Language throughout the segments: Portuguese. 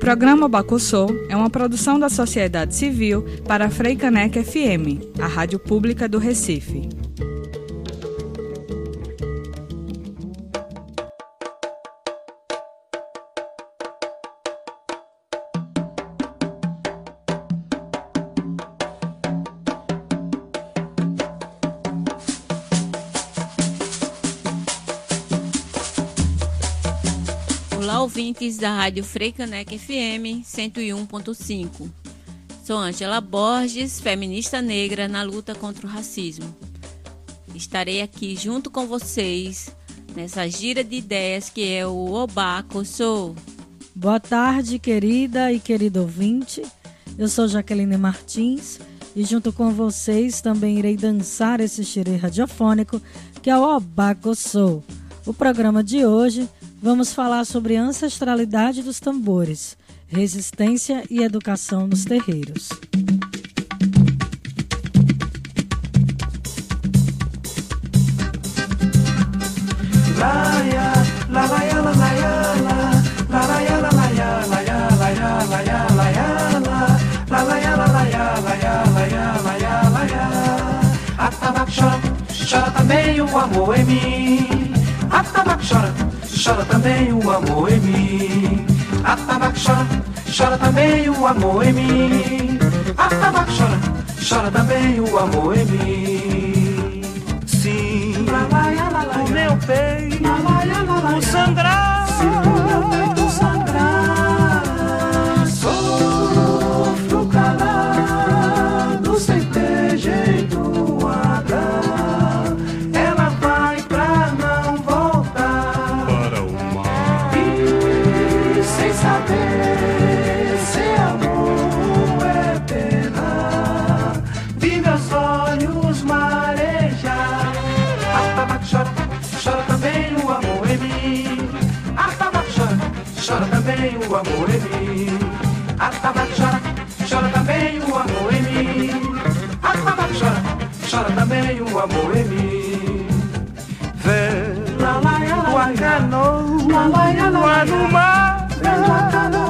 Programa Bacossô é uma produção da sociedade civil para a Freicaneca FM, a rádio pública do Recife. Ouvintes da Rádio Freicanec FM 101.5. Sou Angela Borges, feminista negra na luta contra o racismo. Estarei aqui junto com vocês nessa gira de ideias que é o Obaco Sou. Boa tarde, querida e querido ouvinte. Eu sou Jaqueline Martins e junto com vocês também irei dançar esse xerê radiofônico que é o Obaco Sou. O programa de hoje vamos falar sobre ancestralidade dos tambores, resistência e educação nos terreiros. Chora também o amor em mim. Atabaque chora chora também o amor em mim. A tabaco chora, chora também o amor em mim. A tabaco chora, chora também o amor em mim. Sim, o meu peito, o sangrar. O amor em mim. Atabaque chora, chora também o amor em mim. Atabaque chora, chora também o amor em mim. Vê, la la la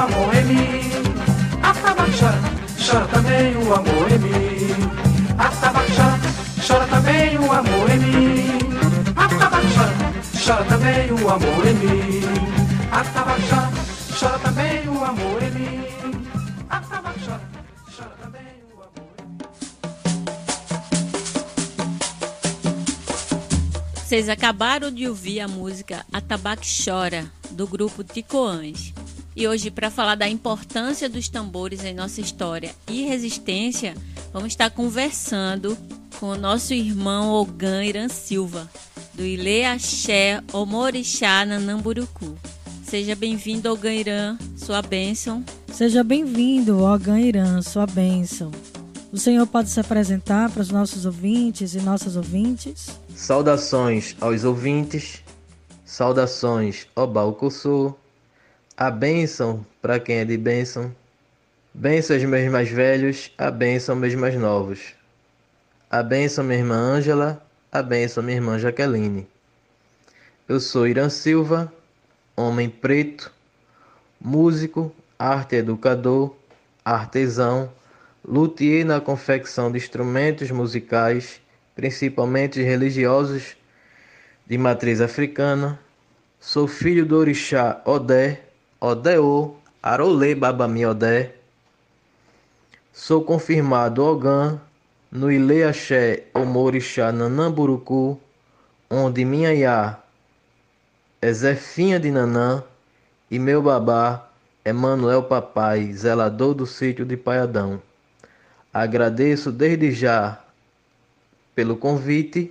amor em mim. Atabaque chora, chora também o amor em mim. Atabaque chora, chora também o amor em mim. Vocês acabaram de ouvir a música Atabaque Chora, do grupo Ticoãs. E hoje, para falar da importância dos tambores em nossa história e resistência, vamos estar conversando com o nosso irmão Ogan Iran Silva, do Ile Axé Omorixá Nanamburucu. Seja bem-vindo, Ogan Irã, sua bênção. Seja bem-vindo, Ogan Irã, sua bênção. O Senhor pode se apresentar para os nossos ouvintes e nossas ouvintes? Saudações aos ouvintes, saudações ao Balcossô, a bênção para quem é de bênção, bênção aos meus mais velhos, a bênção aos meus mais novos, a bênção minha irmã Ângela, a bênção minha irmã Jaqueline. Eu sou Irã Silva, homem preto, músico, arte educador, artesão, luthier na confecção de instrumentos musicais, principalmente religiosos de matriz africana. Sou filho do orixá Odé, Odeô, Arolê Babami Odé. Sou confirmado Ogã no Ile Axé Omorixá Nanamburucu, onde minha Iá é Zefinha de Nanã e meu babá é Manuel Papai, zelador do sítio de Paiadão. Agradeço desde já pelo convite,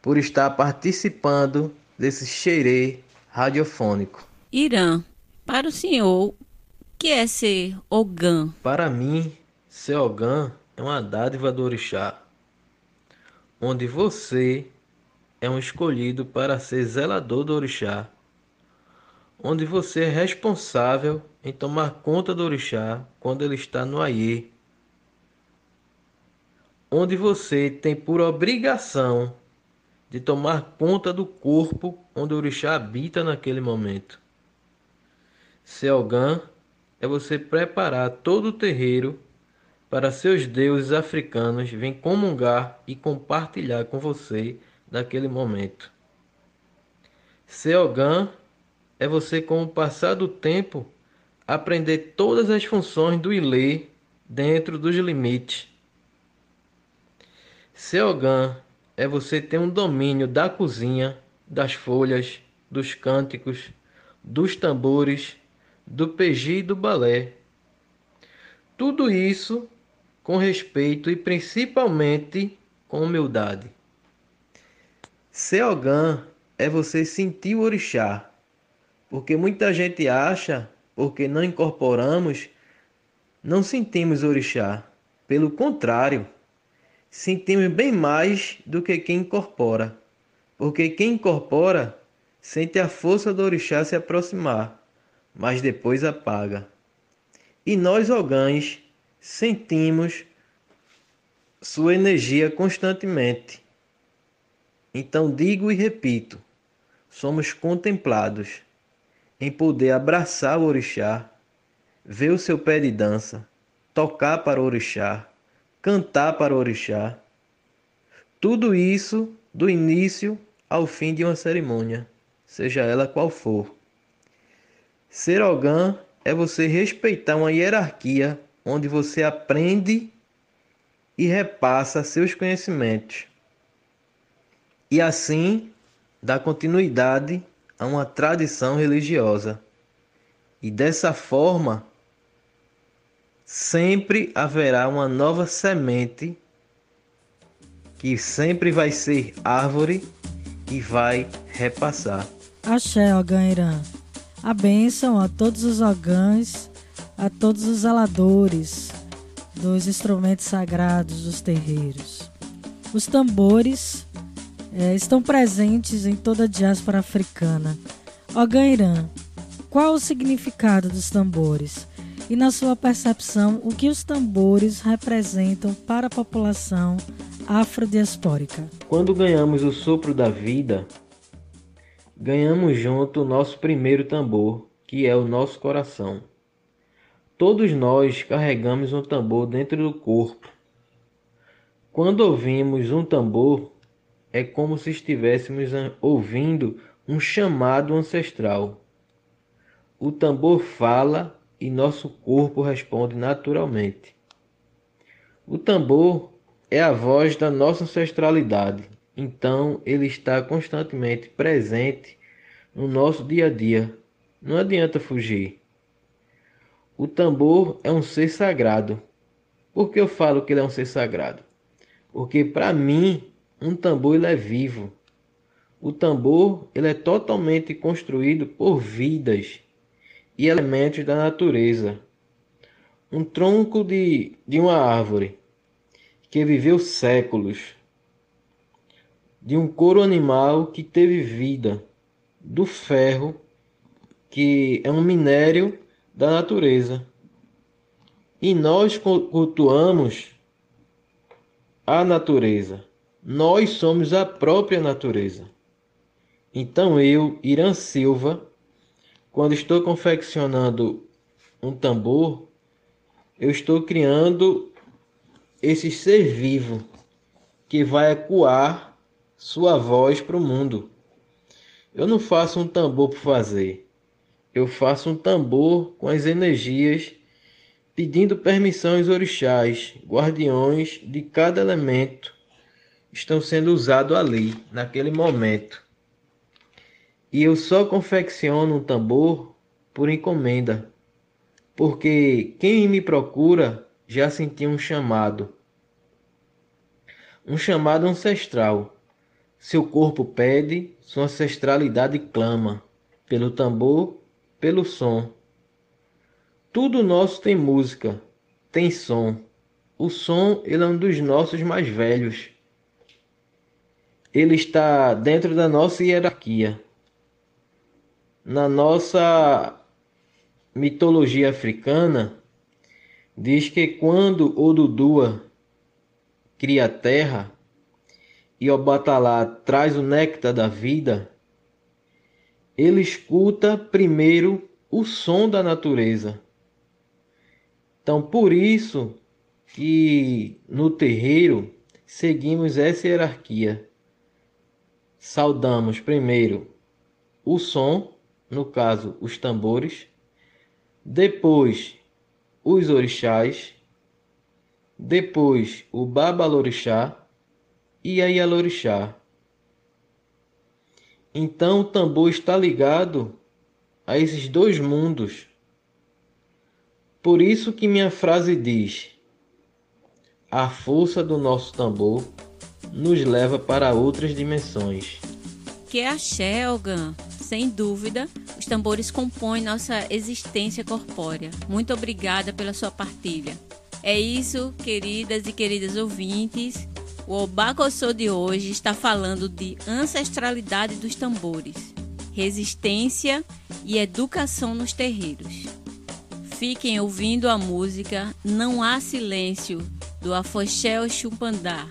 por estar participando desse xerê radiofônico. Irã, para o senhor, o que é ser Ogã? Para mim, ser Ogã é uma dádiva do orixá, onde você é um escolhido para ser zelador do orixá, onde você é responsável em tomar conta do orixá quando ele está no aiê, onde você tem por obrigação de tomar conta do corpo onde o orixá habita naquele momento. Seogan é você preparar todo o terreiro para seus deuses africanos virem comungar e compartilhar com você daquele momento. Seogan é você, com o passar do tempo, aprender todas as funções do Ilê dentro dos limites. Seogan é você ter um domínio da cozinha, das folhas, dos cânticos, dos tambores, do peji e do balé. Tudo isso com respeito e principalmente com humildade. Seogan é você sentir o orixá, porque muita gente acha, porque não incorporamos, não sentimos orixá. Pelo contrário, sentimos bem mais do que quem incorpora, porque quem incorpora sente a força do orixá se aproximar, mas depois apaga. E nós, ogãs, sentimos sua energia constantemente. Então digo e repito: somos contemplados em poder abraçar o orixá, ver o seu pé de dança, tocar para o orixá, cantar para o orixá. Tudo isso do início ao fim de uma cerimônia, seja ela qual for. Ser ogã é você respeitar uma hierarquia onde você aprende e repassa seus conhecimentos e assim dá continuidade a uma tradição religiosa. E dessa forma, sempre haverá uma nova semente que sempre vai ser árvore e vai repassar. Axé, Ogã Irã. A bênção a todos os ogãs, a todos os zeladores dos instrumentos sagrados dos terreiros. Os tambores é, estão presentes em toda a diáspora africana. Oganirã, qual o significado dos tambores? E na sua percepção, o que os tambores representam para a população afrodiaspórica? Quando ganhamos o sopro da vida, ganhamos junto o nosso primeiro tambor, que é o nosso coração. Todos nós carregamos um tambor dentro do corpo. Quando ouvimos um tambor, é como se estivéssemos ouvindo um chamado ancestral. O tambor fala e nosso corpo responde naturalmente. O tambor é a voz da nossa ancestralidade, então ele está constantemente presente no nosso dia a dia. Não adianta fugir. O tambor é um ser sagrado. Por que eu falo que ele é um ser sagrado? Porque para mim um tambor ele é vivo. O tambor ele é totalmente construído por vidas e elementos da natureza. Um tronco de, de uma árvore que viveu séculos, de um couro animal que teve vida, do ferro, que é um minério da natureza. E nós cultuamos a natureza. Nós somos a própria natureza. Então eu, Irã Silva, quando estou confeccionando um tambor, eu estou criando esse ser vivo que vai ecoar sua voz para o mundo. Eu não faço um tambor por fazer. Eu faço um tambor com as energias pedindo permissão aos orixás, guardiões de cada elemento estão sendo usados ali, naquele momento. E eu só confecciono um tambor por encomenda, porque quem me procura já sentiu um chamado. Um chamado ancestral. Seu corpo pede, sua ancestralidade clama, pelo tambor, pelo som. Tudo nosso tem música, tem som. O som ele é um dos nossos mais velhos. Ele está dentro da nossa hierarquia na nossa mitologia africana, diz que quando Odudua cria a terra e Obatalá traz o néctar da vida, ele escuta primeiro o som da natureza. Então, por isso que no terreiro seguimos essa hierarquia. Saudamos primeiro o som no caso, os tambores, depois os orixás, depois o babalorixá e a ialorixá. Então o tambor está ligado a esses dois mundos. Por isso que minha frase diz: a força do nosso tambor nos leva para outras dimensões. Que é a Shelgan sem dúvida, os tambores compõem nossa existência corpórea. Muito obrigada pela sua partilha. É isso, queridas e queridos ouvintes. O Obacossô de hoje está falando de ancestralidade dos tambores, resistência e educação nos terreiros. Fiquem ouvindo a música Não Há Silêncio, do Afoxé Chupandá,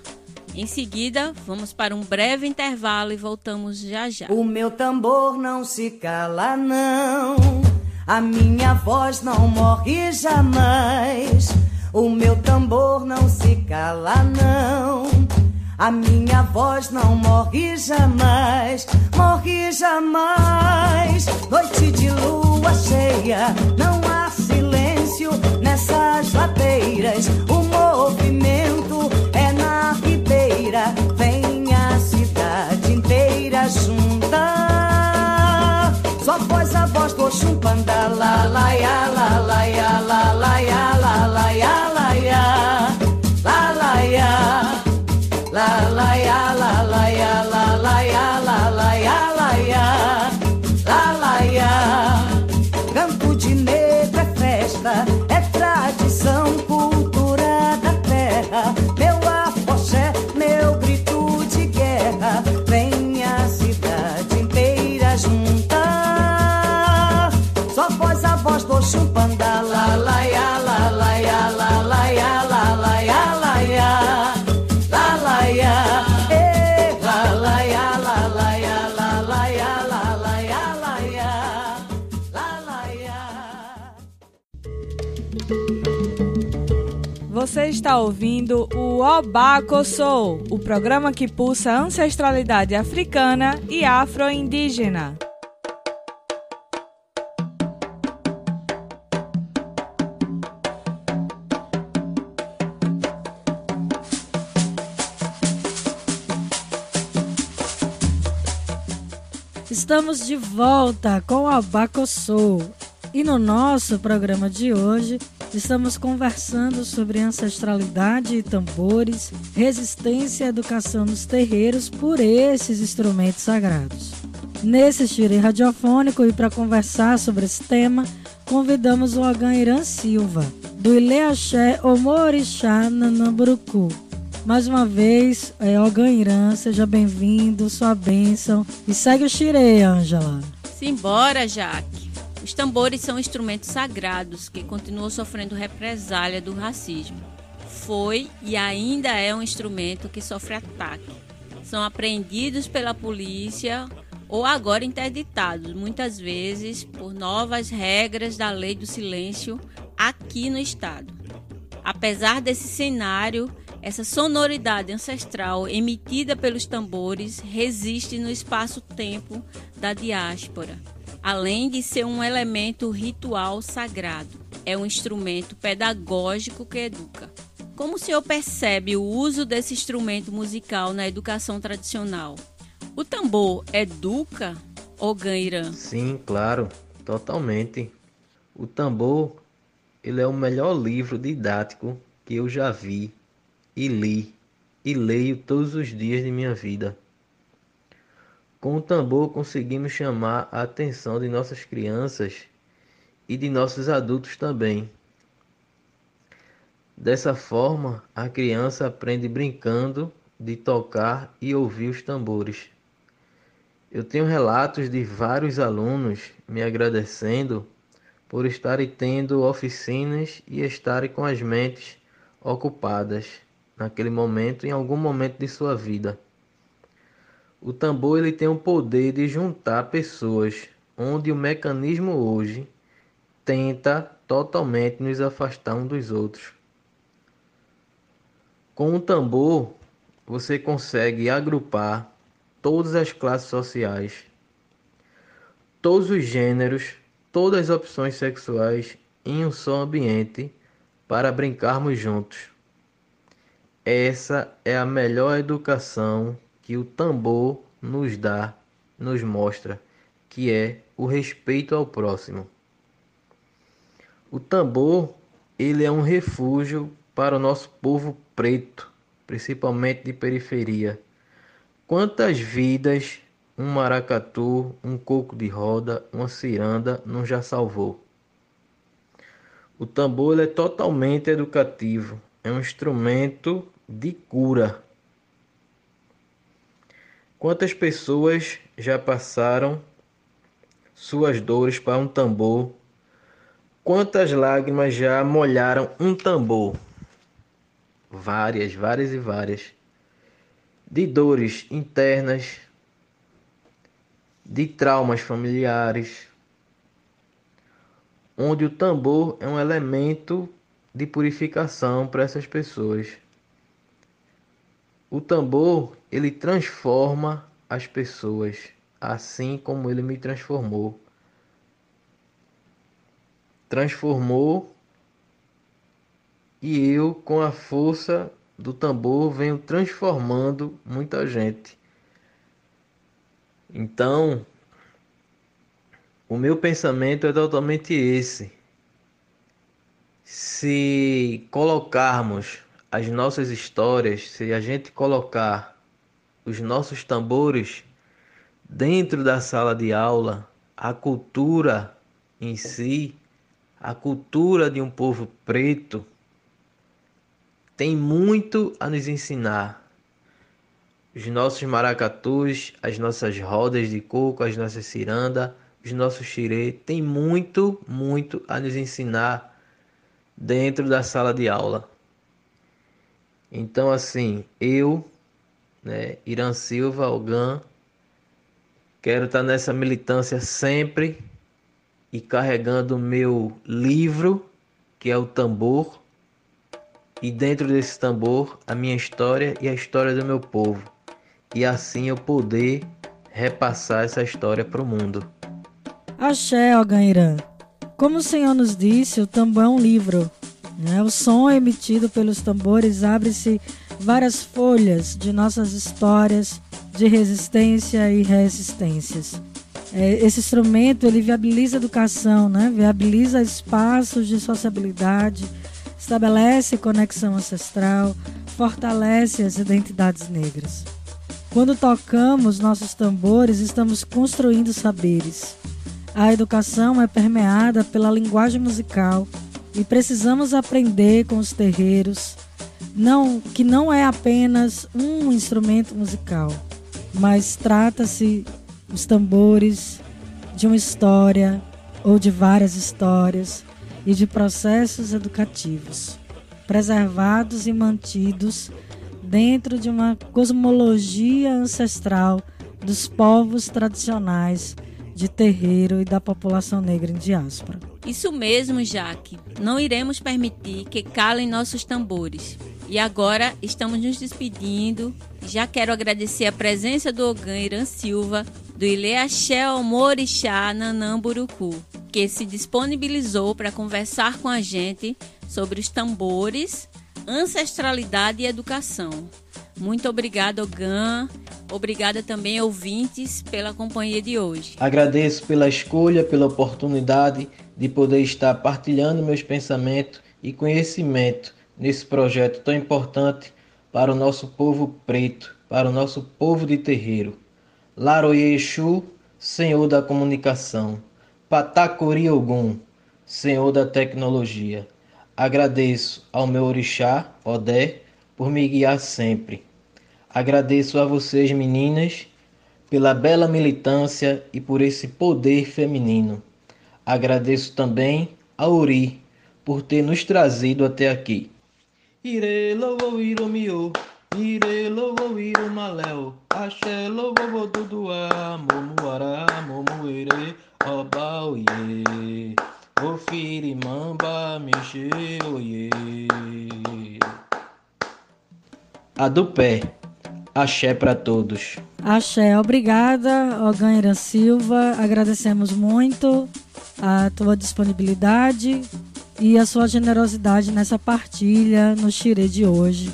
em seguida, vamos para um breve intervalo e voltamos já já. O meu tambor não se cala, não. A minha voz não morre jamais. O meu tambor não se cala, não. A minha voz não morre jamais, morre jamais. Noite de lua cheia, não há silêncio nessas ladeiras. O movimento é na ribeira, vem a cidade inteira juntar. Só voz a voz do chumpanda, la la ya, la la ya, la la ya, está ouvindo o Obaco Soul, o programa que pulsa ancestralidade africana e afro-indígena. Estamos de volta com o Abacossou. E no nosso programa de hoje, Estamos conversando sobre ancestralidade e tambores, resistência e educação nos terreiros por esses instrumentos sagrados. Nesse estilo radiofônico e para conversar sobre esse tema, convidamos o Ogan Irã Silva, do Ileaxé Omorixá Nanamburucu. Mais uma vez, é, Ogan Irã, seja bem-vindo, sua bênção. E segue o xirê, Ângela. Simbora, Jaque. Os tambores são instrumentos sagrados que continuam sofrendo represália do racismo. Foi e ainda é um instrumento que sofre ataque. São apreendidos pela polícia ou agora interditados, muitas vezes por novas regras da lei do silêncio aqui no estado. Apesar desse cenário, essa sonoridade ancestral emitida pelos tambores resiste no espaço-tempo da diáspora, além de ser um elemento ritual sagrado. É um instrumento pedagógico que educa. Como o senhor percebe o uso desse instrumento musical na educação tradicional? O tambor educa ou ganha? Sim, claro, totalmente. O tambor, ele é o melhor livro didático que eu já vi e li e leio todos os dias de minha vida. Com o tambor conseguimos chamar a atenção de nossas crianças e de nossos adultos também. Dessa forma, a criança aprende brincando de tocar e ouvir os tambores. Eu tenho relatos de vários alunos me agradecendo por estarem tendo oficinas e estarem com as mentes ocupadas naquele momento, em algum momento de sua vida. O tambor ele tem o poder de juntar pessoas, onde o mecanismo hoje tenta totalmente nos afastar um dos outros. Com o tambor, você consegue agrupar todas as classes sociais, todos os gêneros, todas as opções sexuais em um só ambiente para brincarmos juntos. Essa é a melhor educação que o tambor nos dá, nos mostra, que é o respeito ao próximo. O tambor, ele é um refúgio para o nosso povo preto, principalmente de periferia Quantas vidas um maracatu, um coco de roda, uma ciranda não já salvou? O tambor é totalmente educativo, é um instrumento de cura. Quantas pessoas já passaram suas dores para um tambor? Quantas lágrimas já molharam um tambor? Várias, várias e várias de dores internas, de traumas familiares, onde o tambor é um elemento de purificação para essas pessoas. O tambor, ele transforma as pessoas, assim como ele me transformou. Transformou e eu, com a força do tambor venho transformando muita gente. Então, o meu pensamento é totalmente esse. Se colocarmos as nossas histórias, se a gente colocar os nossos tambores dentro da sala de aula, a cultura em si, a cultura de um povo preto, tem muito a nos ensinar. Os nossos maracatus, as nossas rodas de coco, as nossas ciranda, os nossos xirê, tem muito, muito a nos ensinar dentro da sala de aula. Então, assim, eu, né, Irã Silva, Algan, quero estar nessa militância sempre e carregando o meu livro, que é o tambor, e dentro desse tambor a minha história e a história do meu povo, e assim eu poder repassar essa história para o mundo. Axé, Ogairã. Como o Senhor nos disse, o tambor é um livro. Né? O som emitido pelos tambores abre-se várias folhas de nossas histórias de resistência e resistências. É, esse instrumento ele viabiliza educação, né? viabiliza espaços de sociabilidade, estabelece conexão ancestral, fortalece as identidades negras. Quando tocamos nossos tambores, estamos construindo saberes. A educação é permeada pela linguagem musical e precisamos aprender com os terreiros, não que não é apenas um instrumento musical, mas trata-se os tambores de uma história ou de várias histórias e de processos educativos, preservados e mantidos dentro de uma cosmologia ancestral dos povos tradicionais de terreiro e da população negra em diáspora. Isso mesmo, Jaque. Não iremos permitir que calem nossos tambores. E agora estamos nos despedindo. Já quero agradecer a presença do Ogan Irã Silva, do Ileaxé Morixá Nanamburucu, que se disponibilizou para conversar com a gente sobre os tambores ancestralidade e educação. Muito obrigada, Ogan. Obrigada também, ouvintes, pela companhia de hoje. Agradeço pela escolha, pela oportunidade de poder estar partilhando meus pensamentos e conhecimento nesse projeto tão importante para o nosso povo preto, para o nosso povo de terreiro. Laroye Exu, Senhor da Comunicação. Patacori Ogum, Senhor da Tecnologia. Agradeço ao meu orixá, Odé, por me guiar sempre. Agradeço a vocês, meninas, pela bela militância e por esse poder feminino. Agradeço também a Uri por ter nos trazido até aqui. Ire louvou iromio, ire louvou iromaléu, axé louvou duduá, momuará, momuere, obauie. Ofirimamba, mexe, oiê. A do pé. Axé para todos. Axé, obrigada, Oganira Silva. Agradecemos muito a tua disponibilidade e a sua generosidade nessa partilha no Xirê de hoje,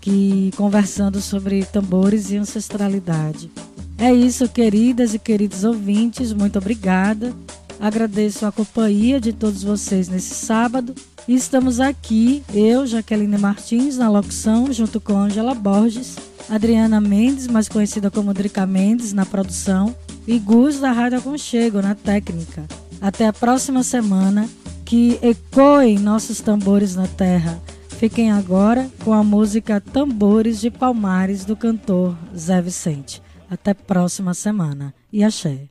que conversando sobre tambores e ancestralidade. É isso, queridas e queridos ouvintes, muito obrigada. Agradeço a companhia de todos vocês nesse sábado. E estamos aqui, eu, Jaqueline Martins, na locução, junto com Angela Borges, Adriana Mendes, mais conhecida como Drica Mendes, na produção, e Gus da Rádio Aconchego, na técnica. Até a próxima semana, que ecoem nossos tambores na terra. Fiquem agora com a música Tambores de Palmares do cantor Zé Vicente. Até próxima semana. E axé.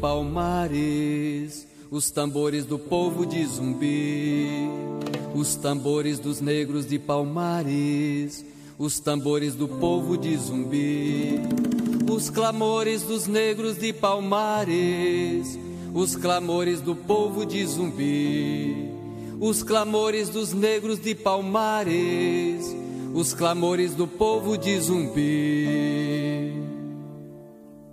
Palmares, os tambores do povo de Zumbi, os tambores dos negros de Palmares, os tambores do povo de Zumbi, os clamores dos negros de Palmares, os clamores do povo de Zumbi, os clamores dos negros de Palmares, os clamores do povo de Zumbi.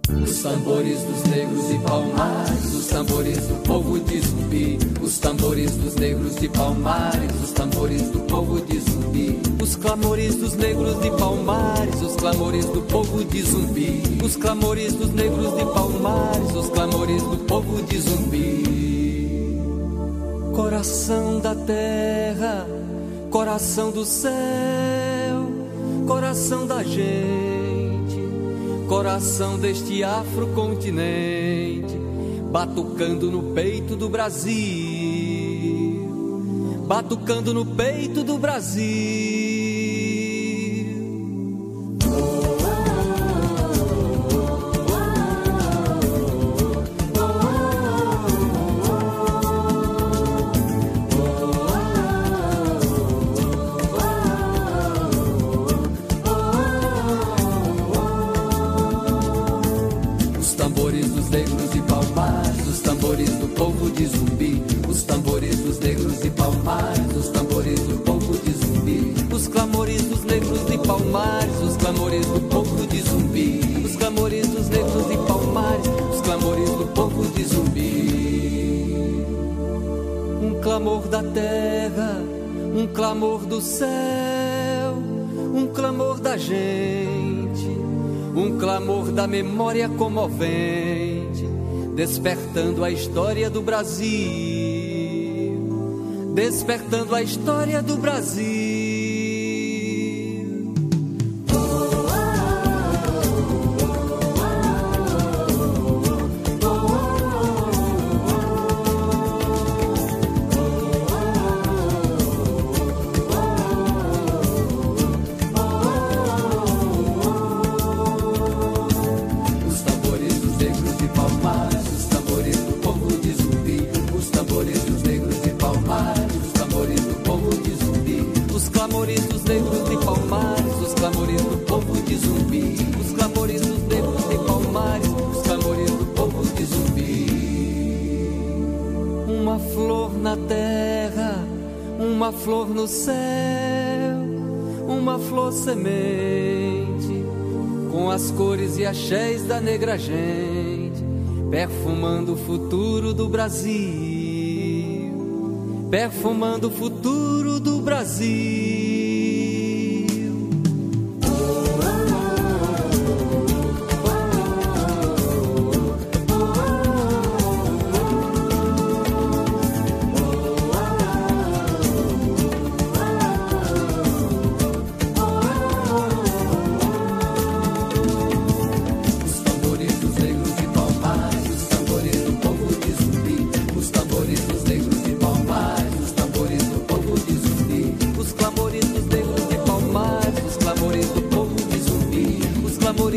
Os tambores dos negros de Palmares, os tambores do povo de zumbi. Os tambores dos negros de Palmares, os tambores do povo de zumbi. Os clamores dos negros de Palmares, os clamores do povo de zumbi. Os clamores dos negros de Palmares, os clamores do povo de zumbi. Coração da terra, coração do céu, coração da gente coração deste afrocontinente, batucando no peito do Brasil, batucando no peito do Brasil. Clamor do céu, um clamor da gente, um clamor da memória comovente, despertando a história do Brasil, despertando a história do Brasil. Axés da negra gente, perfumando o futuro do Brasil, perfumando o futuro do Brasil.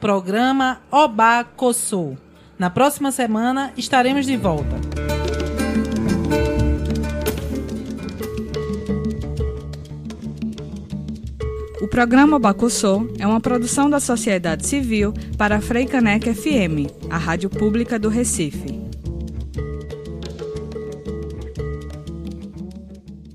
Programa Obacossô. Na próxima semana estaremos de volta. O programa Bacussô é uma produção da sociedade civil para a Freicaneca FM, a rádio pública do Recife.